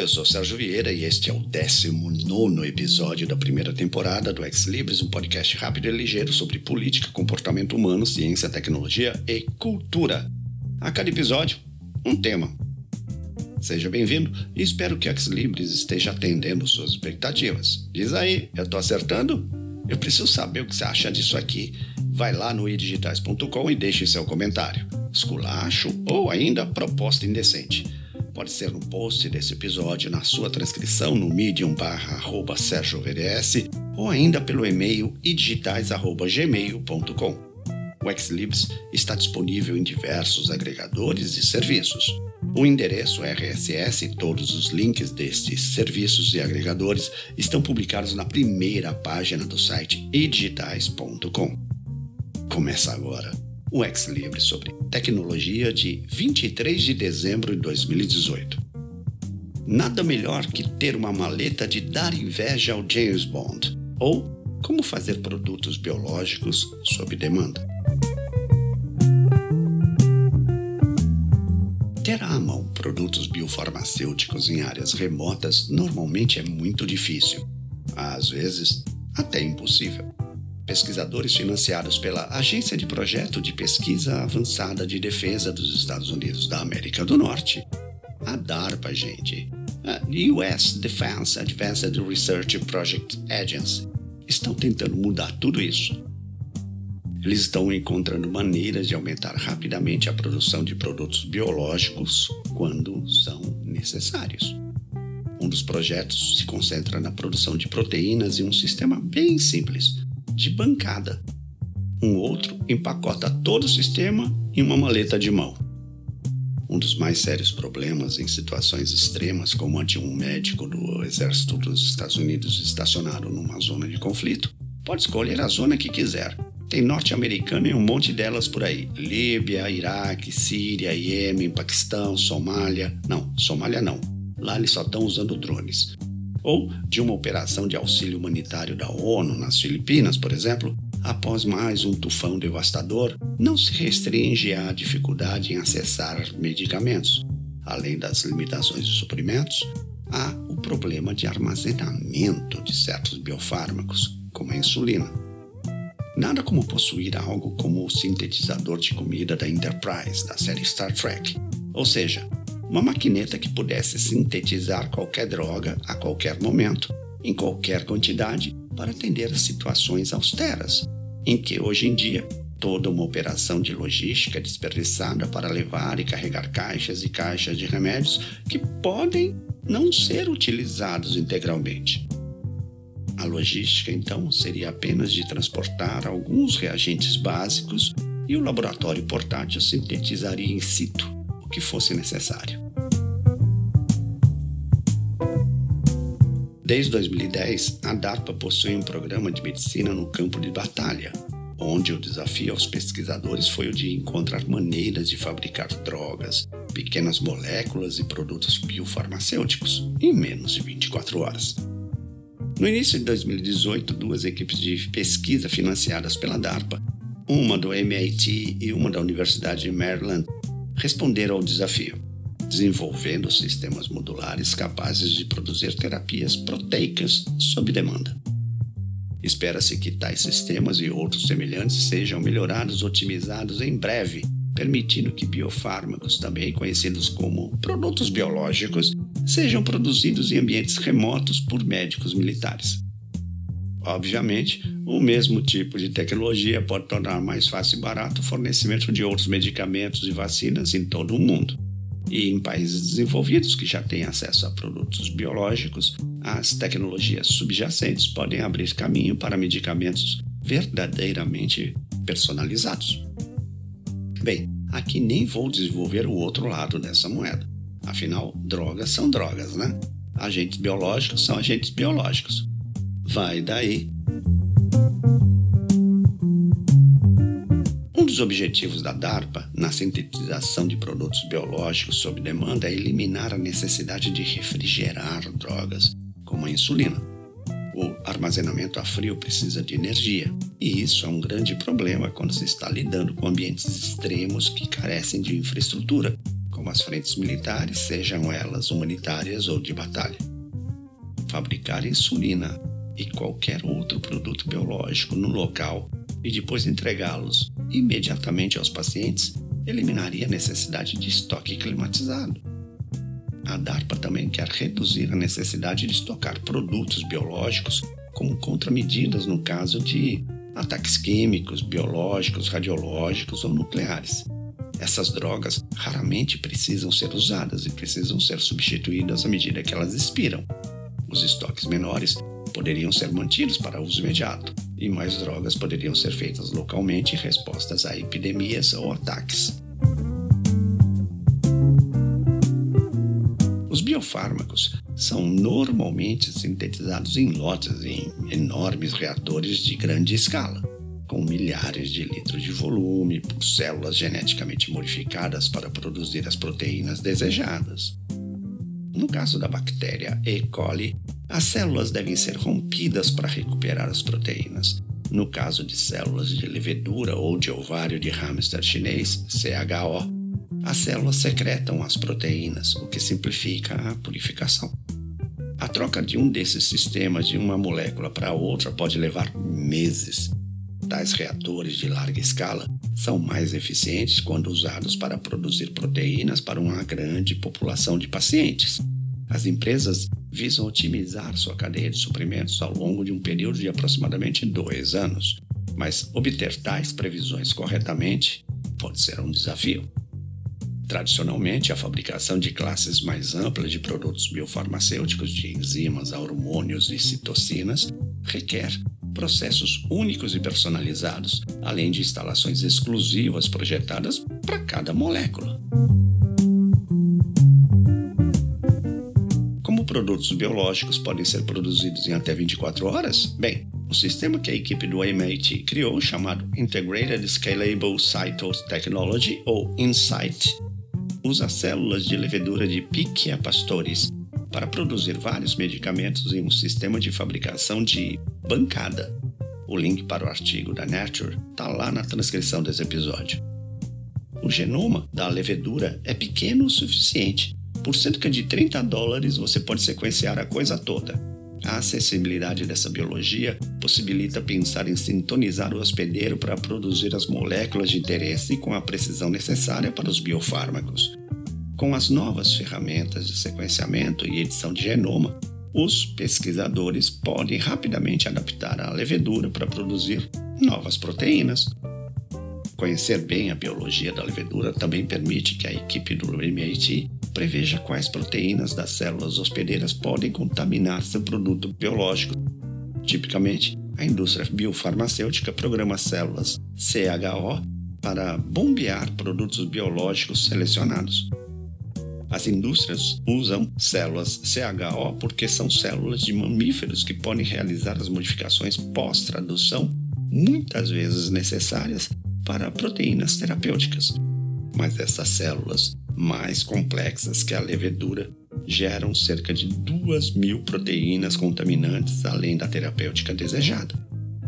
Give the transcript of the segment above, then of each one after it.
eu sou Sérgio Vieira e este é o 19 episódio da primeira temporada do Ex Libris, um podcast rápido e ligeiro sobre política, comportamento humano, ciência, tecnologia e cultura. A cada episódio, um tema. Seja bem-vindo e espero que o Ex Libris esteja atendendo suas expectativas. Diz aí, eu tô acertando? Eu preciso saber o que você acha disso aqui. Vai lá no idigitais.com e deixe seu comentário. Esculacho ou ainda proposta indecente pode ser no post desse episódio, na sua transcrição no medium barra arroba VDS, ou ainda pelo e-mail idigitais.gmail.com. O Xlibs está disponível em diversos agregadores e serviços. O endereço RSS e todos os links destes serviços e agregadores estão publicados na primeira página do site idigitais.com. Começa agora o Ex Livre sobre tecnologia de 23 de dezembro de 2018. Nada melhor que ter uma maleta de dar inveja ao James Bond, ou como fazer produtos biológicos sob demanda. Ter à mão produtos biofarmacêuticos em áreas remotas normalmente é muito difícil, às vezes até impossível pesquisadores financiados pela Agência de Projeto de Pesquisa Avançada de Defesa dos Estados Unidos da América do Norte, a DARPA, gente, a US Defense Advanced Research Project Agency, estão tentando mudar tudo isso. Eles estão encontrando maneiras de aumentar rapidamente a produção de produtos biológicos quando são necessários. Um dos projetos se concentra na produção de proteínas em um sistema bem simples, de bancada. Um outro empacota todo o sistema em uma maleta de mão. Um dos mais sérios problemas em situações extremas, como a de um médico do exército dos Estados Unidos estacionado numa zona de conflito, pode escolher a zona que quiser. Tem norte-americano e um monte delas por aí: Líbia, Iraque, Síria, Iêmen, Paquistão, Somália. Não, Somália não. Lá eles só estão usando drones ou de uma operação de auxílio humanitário da ONU nas Filipinas, por exemplo, após mais um tufão devastador, não se restringe à dificuldade em acessar medicamentos. Além das limitações de suprimentos, há o problema de armazenamento de certos biofármacos, como a insulina. Nada como possuir algo como o sintetizador de comida da Enterprise, da série Star Trek, ou seja, uma maquineta que pudesse sintetizar qualquer droga a qualquer momento, em qualquer quantidade, para atender a situações austeras, em que hoje em dia toda uma operação de logística desperdiçada para levar e carregar caixas e caixas de remédios que podem não ser utilizados integralmente. A logística, então, seria apenas de transportar alguns reagentes básicos e o laboratório portátil sintetizaria in situ que fosse necessário. Desde 2010, a DARPA possui um programa de medicina no campo de batalha, onde o desafio aos pesquisadores foi o de encontrar maneiras de fabricar drogas, pequenas moléculas e produtos biofarmacêuticos em menos de 24 horas. No início de 2018, duas equipes de pesquisa financiadas pela DARPA, uma do MIT e uma da Universidade de Maryland, responderam ao desafio, desenvolvendo sistemas modulares capazes de produzir terapias proteicas sob demanda. Espera-se que tais sistemas e outros semelhantes sejam melhorados, otimizados em breve, permitindo que biofármacos, também conhecidos como produtos biológicos, sejam produzidos em ambientes remotos por médicos militares. Obviamente, o mesmo tipo de tecnologia pode tornar mais fácil e barato o fornecimento de outros medicamentos e vacinas em todo o mundo. E em países desenvolvidos que já têm acesso a produtos biológicos, as tecnologias subjacentes podem abrir caminho para medicamentos verdadeiramente personalizados. Bem, aqui nem vou desenvolver o outro lado dessa moeda. Afinal, drogas são drogas, né? Agentes biológicos são agentes biológicos. Vai daí. Um dos objetivos da DARPA na sintetização de produtos biológicos sob demanda é eliminar a necessidade de refrigerar drogas, como a insulina. O armazenamento a frio precisa de energia, e isso é um grande problema quando se está lidando com ambientes extremos que carecem de infraestrutura, como as frentes militares, sejam elas humanitárias ou de batalha. Fabricar insulina e qualquer outro produto biológico no local e depois entregá-los imediatamente aos pacientes eliminaria a necessidade de estoque climatizado. A DARPA também quer reduzir a necessidade de estocar produtos biológicos como contramedidas no caso de ataques químicos, biológicos, radiológicos ou nucleares. Essas drogas raramente precisam ser usadas e precisam ser substituídas à medida que elas expiram. Os estoques menores poderiam ser mantidos para uso imediato e mais drogas poderiam ser feitas localmente em respostas a epidemias ou ataques. Os biofármacos são normalmente sintetizados em lotes em enormes reatores de grande escala, com milhares de litros de volume por células geneticamente modificadas para produzir as proteínas desejadas. No caso da bactéria E. coli, as células devem ser rompidas para recuperar as proteínas. No caso de células de levedura ou de ovário de hamster chinês, CHO, as células secretam as proteínas, o que simplifica a purificação. A troca de um desses sistemas de uma molécula para outra pode levar meses. Tais reatores de larga escala são mais eficientes quando usados para produzir proteínas para uma grande população de pacientes. As empresas visam otimizar sua cadeia de suprimentos ao longo de um período de aproximadamente dois anos, mas obter tais previsões corretamente pode ser um desafio. Tradicionalmente, a fabricação de classes mais amplas de produtos biofarmacêuticos, de enzimas, hormônios e citocinas, requer processos únicos e personalizados, além de instalações exclusivas projetadas para cada molécula. Produtos biológicos podem ser produzidos em até 24 horas? Bem, o sistema que a equipe do MIT criou, chamado Integrated Scalable Cytose Technology, ou InSight, usa células de levedura de Pichia pastores para produzir vários medicamentos em um sistema de fabricação de bancada. O link para o artigo da Nature está lá na transcrição desse episódio. O genoma da levedura é pequeno o suficiente por cerca de 30 dólares você pode sequenciar a coisa toda. A acessibilidade dessa biologia possibilita pensar em sintonizar o hospedeiro para produzir as moléculas de interesse com a precisão necessária para os biofármacos. Com as novas ferramentas de sequenciamento e edição de genoma, os pesquisadores podem rapidamente adaptar a levedura para produzir novas proteínas. Conhecer bem a biologia da levedura também permite que a equipe do MIT preveja quais proteínas das células hospedeiras podem contaminar seu produto biológico. Tipicamente, a indústria biofarmacêutica programa células CHO para bombear produtos biológicos selecionados. As indústrias usam células CHO porque são células de mamíferos que podem realizar as modificações pós-tradução, muitas vezes necessárias para proteínas terapêuticas. Mas essas células mais complexas que a levedura geram cerca de 2 mil proteínas contaminantes além da terapêutica desejada.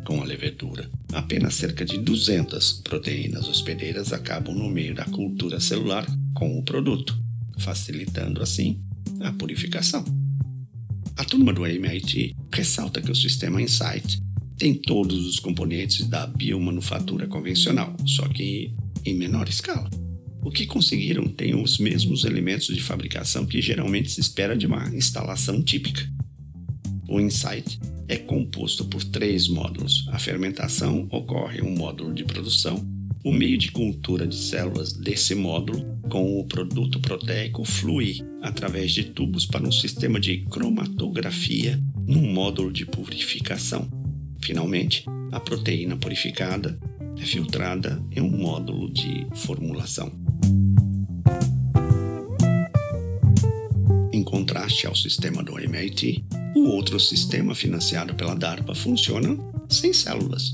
Com a levedura, apenas cerca de 200 proteínas hospedeiras acabam no meio da cultura celular com o produto, facilitando assim a purificação. A turma do MIT ressalta que o sistema Insight tem todos os componentes da biomanufatura convencional, só que em menor escala. O que conseguiram tem os mesmos elementos de fabricação que geralmente se espera de uma instalação típica. O Insight é composto por três módulos. A fermentação ocorre em um módulo de produção. O meio de cultura de células desse módulo, com o produto proteico, flui através de tubos para um sistema de cromatografia num módulo de purificação. Finalmente, a proteína purificada é filtrada em um módulo de formulação. Em contraste ao sistema do MIT, o outro sistema financiado pela DARPA funciona sem células.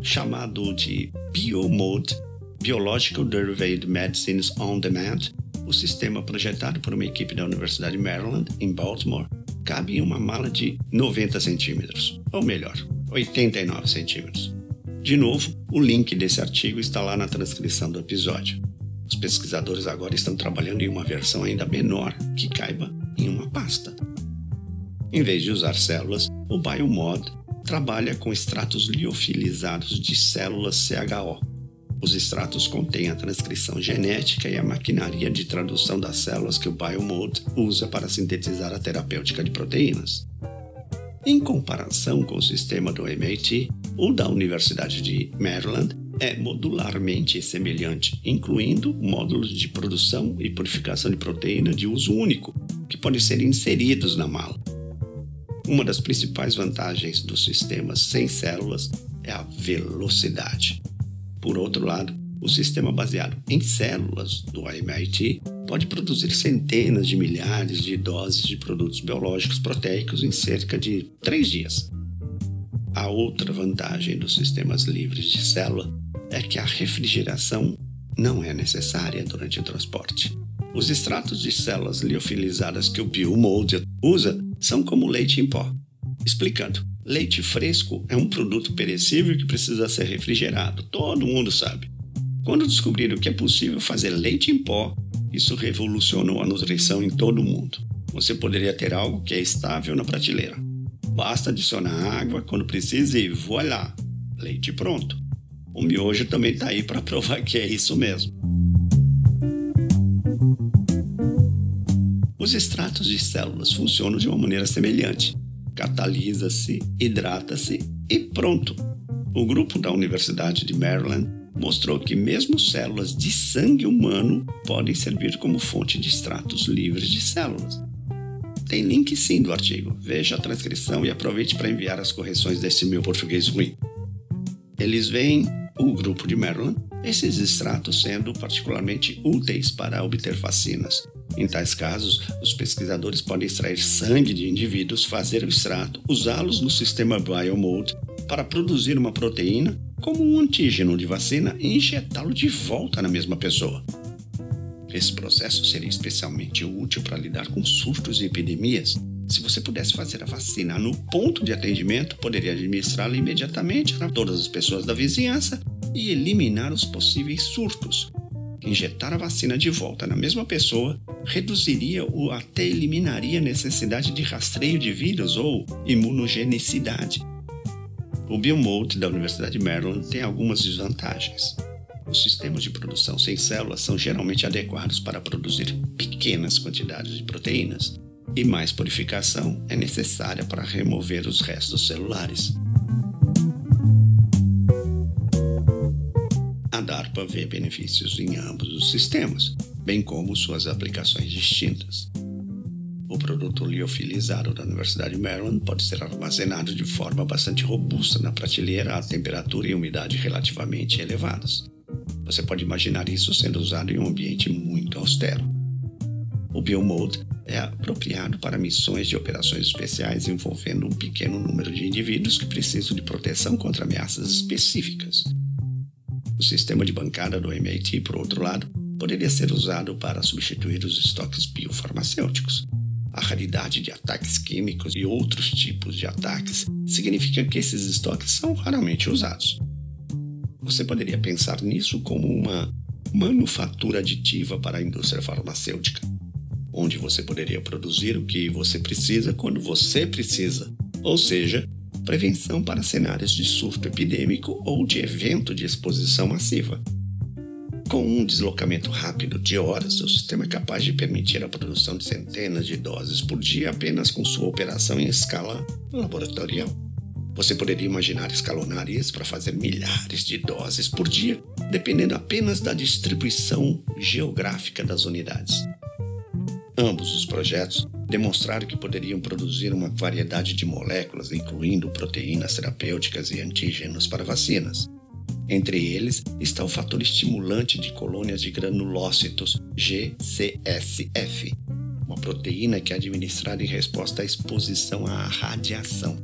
Chamado de BioMode Biological Derived Medicines on Demand, o sistema projetado por uma equipe da Universidade de Maryland, em Baltimore, cabe em uma mala de 90 centímetros, ou melhor, 89 centímetros. De novo, o link desse artigo está lá na transcrição do episódio. Os pesquisadores agora estão trabalhando em uma versão ainda menor que caiba em uma pasta. Em vez de usar células, o BioMod trabalha com extratos liofilizados de células CHO. Os extratos contêm a transcrição genética e a maquinaria de tradução das células que o BioMod usa para sintetizar a terapêutica de proteínas. Em comparação com o sistema do MIT, o da Universidade de Maryland é modularmente semelhante, incluindo módulos de produção e purificação de proteína de uso único, que podem ser inseridos na mala. Uma das principais vantagens dos sistemas sem células é a velocidade. Por outro lado, o sistema baseado em células do MIT pode produzir centenas de milhares de doses de produtos biológicos proteicos em cerca de três dias. A outra vantagem dos sistemas livres de célula é que a refrigeração não é necessária durante o transporte. Os extratos de células liofilizadas que o BioMold usa são como leite em pó. Explicando, leite fresco é um produto perecível que precisa ser refrigerado, todo mundo sabe. Quando descobriram que é possível fazer leite em pó, isso revolucionou a nutrição em todo o mundo. Você poderia ter algo que é estável na prateleira. Basta adicionar água quando precisa e voilá, leite pronto. O miojo também está aí para provar que é isso mesmo. Os extratos de células funcionam de uma maneira semelhante. Catalisa-se, hidrata-se e pronto. O grupo da Universidade de Maryland mostrou que mesmo células de sangue humano podem servir como fonte de extratos livres de células. Tem link sim do artigo. Veja a transcrição e aproveite para enviar as correções desse meu português ruim. Eles veem, o grupo de Maryland, esses extratos sendo particularmente úteis para obter vacinas. Em tais casos, os pesquisadores podem extrair sangue de indivíduos, fazer o extrato, usá-los no sistema BioMode para produzir uma proteína como um antígeno de vacina e injetá-lo de volta na mesma pessoa. Esse processo seria especialmente útil para lidar com surtos e epidemias. Se você pudesse fazer a vacina no ponto de atendimento, poderia administrá-la imediatamente a todas as pessoas da vizinhança e eliminar os possíveis surtos. Injetar a vacina de volta na mesma pessoa reduziria ou até eliminaria a necessidade de rastreio de vírus ou imunogenicidade. O Biomode da Universidade de Maryland tem algumas desvantagens. Os sistemas de produção sem células são geralmente adequados para produzir pequenas quantidades de proteínas, e mais purificação é necessária para remover os restos celulares. DARPA vê benefícios em ambos os sistemas, bem como suas aplicações distintas. O produto liofilizado da Universidade de Maryland pode ser armazenado de forma bastante robusta na prateleira a temperatura e umidade relativamente elevadas. Você pode imaginar isso sendo usado em um ambiente muito austero. O Biomode é apropriado para missões de operações especiais envolvendo um pequeno número de indivíduos que precisam de proteção contra ameaças específicas. O sistema de bancada do MIT, por outro lado, poderia ser usado para substituir os estoques biofarmacêuticos. A raridade de ataques químicos e outros tipos de ataques significa que esses estoques são raramente usados. Você poderia pensar nisso como uma manufatura aditiva para a indústria farmacêutica, onde você poderia produzir o que você precisa quando você precisa, ou seja, prevenção para cenários de surto epidêmico ou de evento de exposição massiva. Com um deslocamento rápido de horas, o sistema é capaz de permitir a produção de centenas de doses por dia apenas com sua operação em escala laboratorial. Você poderia imaginar escalonar isso para fazer milhares de doses por dia, dependendo apenas da distribuição geográfica das unidades. Ambos os projetos demonstraram que poderiam produzir uma variedade de moléculas, incluindo proteínas terapêuticas e antígenos para vacinas. Entre eles está o fator estimulante de colônias de granulócitos, GCSF, uma proteína que é administrada em resposta à exposição à radiação.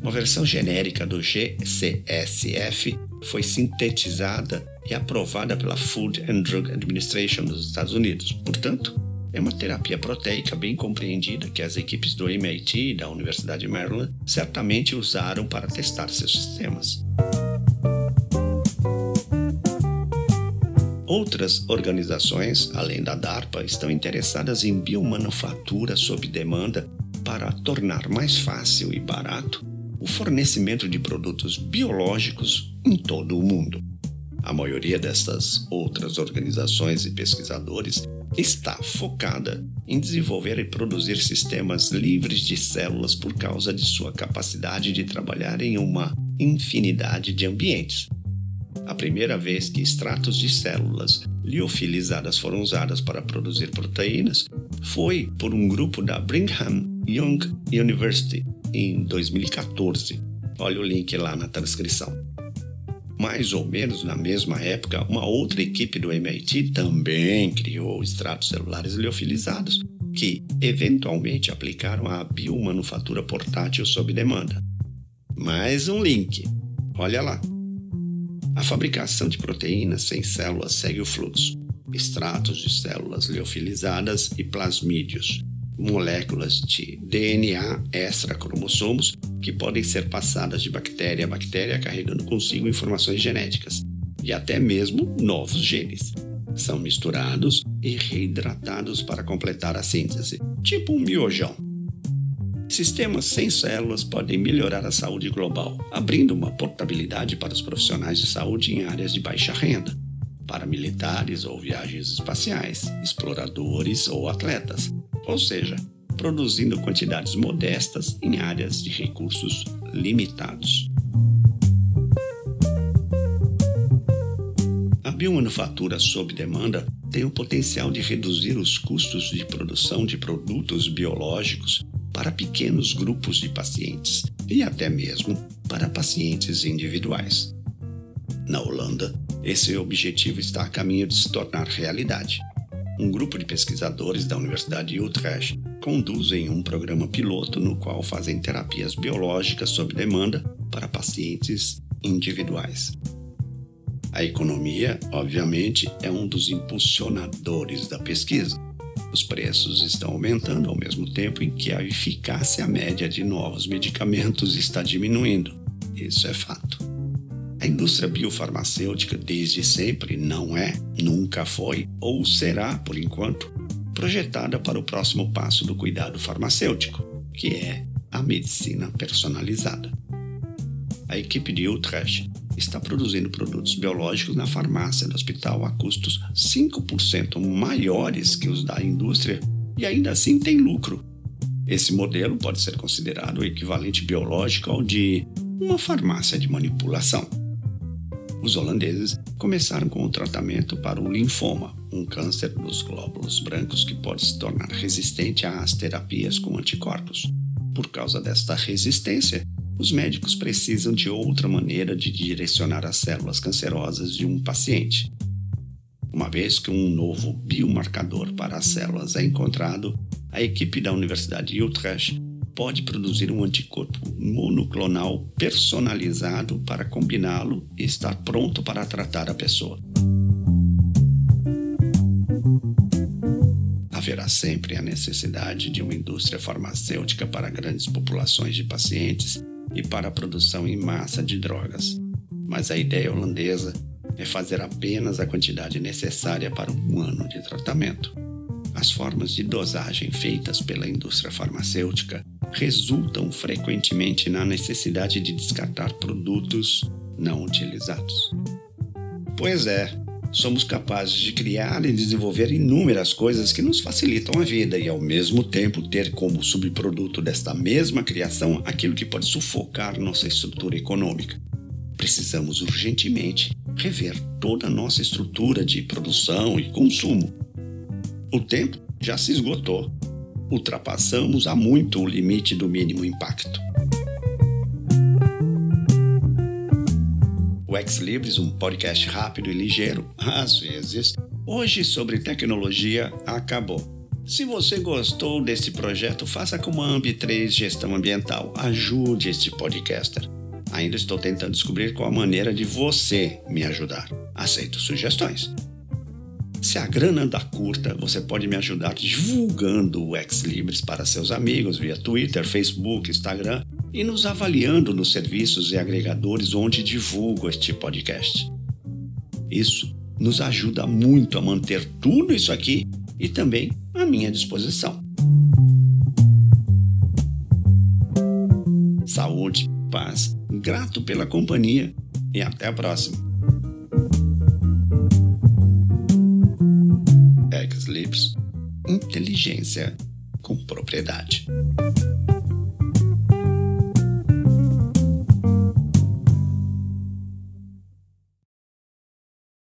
Uma versão genérica do GCSF foi sintetizada e aprovada pela Food and Drug Administration dos Estados Unidos. Portanto, é uma terapia proteica bem compreendida que as equipes do MIT e da Universidade de Maryland certamente usaram para testar seus sistemas. Outras organizações, além da DARPA, estão interessadas em biomanufatura sob demanda para tornar mais fácil e barato o fornecimento de produtos biológicos em todo o mundo. A maioria dessas outras organizações e pesquisadores está focada em desenvolver e produzir sistemas livres de células por causa de sua capacidade de trabalhar em uma infinidade de ambientes. A primeira vez que extratos de células liofilizadas foram usadas para produzir proteínas foi por um grupo da Brigham Young University em 2014. Olha o link lá na transcrição. Mais ou menos na mesma época, uma outra equipe do MIT também criou extratos celulares liofilizados, que eventualmente aplicaram a biomanufatura portátil sob demanda. Mais um link. Olha lá. A fabricação de proteínas sem células segue o fluxo: extratos de células liofilizadas e plasmídeos, moléculas de DNA extracromossomos que podem ser passadas de bactéria a bactéria carregando consigo informações genéticas e até mesmo novos genes. São misturados e reidratados para completar a síntese, tipo um miojão. Sistemas sem células podem melhorar a saúde global, abrindo uma portabilidade para os profissionais de saúde em áreas de baixa renda, para militares ou viagens espaciais, exploradores ou atletas, ou seja, produzindo quantidades modestas em áreas de recursos limitados. A biomanufatura sob demanda tem o potencial de reduzir os custos de produção de produtos biológicos para pequenos grupos de pacientes e até mesmo para pacientes individuais. Na Holanda, esse objetivo está a caminho de se tornar realidade um grupo de pesquisadores da Universidade de Utrecht conduzem um programa piloto no qual fazem terapias biológicas sob demanda para pacientes individuais. A economia, obviamente, é um dos impulsionadores da pesquisa. Os preços estão aumentando ao mesmo tempo em que a eficácia média de novos medicamentos está diminuindo. Isso é fato. A indústria biofarmacêutica desde sempre não é, nunca foi ou será, por enquanto, projetada para o próximo passo do cuidado farmacêutico, que é a medicina personalizada. A equipe de Utrecht está produzindo produtos biológicos na farmácia do hospital a custos 5% maiores que os da indústria e ainda assim tem lucro. Esse modelo pode ser considerado o equivalente biológico ao de uma farmácia de manipulação. Os holandeses começaram com o tratamento para o linfoma, um câncer dos glóbulos brancos que pode se tornar resistente às terapias com anticorpos. Por causa desta resistência, os médicos precisam de outra maneira de direcionar as células cancerosas de um paciente. Uma vez que um novo biomarcador para as células é encontrado, a equipe da Universidade de Utrecht pode produzir um anticorpo monoclonal personalizado para combiná-lo e estar pronto para tratar a pessoa. Haverá sempre a necessidade de uma indústria farmacêutica para grandes populações de pacientes e para a produção em massa de drogas. Mas a ideia holandesa é fazer apenas a quantidade necessária para um ano de tratamento. As formas de dosagem feitas pela indústria farmacêutica resultam frequentemente na necessidade de descartar produtos não utilizados. Pois é, somos capazes de criar e desenvolver inúmeras coisas que nos facilitam a vida e, ao mesmo tempo, ter como subproduto desta mesma criação aquilo que pode sufocar nossa estrutura econômica. Precisamos urgentemente rever toda a nossa estrutura de produção e consumo. O tempo já se esgotou ultrapassamos há muito o limite do mínimo impacto. O Ex Libris, um podcast rápido e ligeiro, às vezes, hoje sobre tecnologia, acabou. Se você gostou desse projeto, faça como a Ambi3 Gestão Ambiental. Ajude este podcaster. Ainda estou tentando descobrir qual a maneira de você me ajudar. Aceito sugestões. Se a grana anda curta, você pode me ajudar divulgando o Ex Libris para seus amigos via Twitter, Facebook, Instagram e nos avaliando nos serviços e agregadores onde divulgo este podcast. Isso nos ajuda muito a manter tudo isso aqui e também à minha disposição. Saúde, paz, grato pela companhia e até a próxima. Inteligência com propriedade.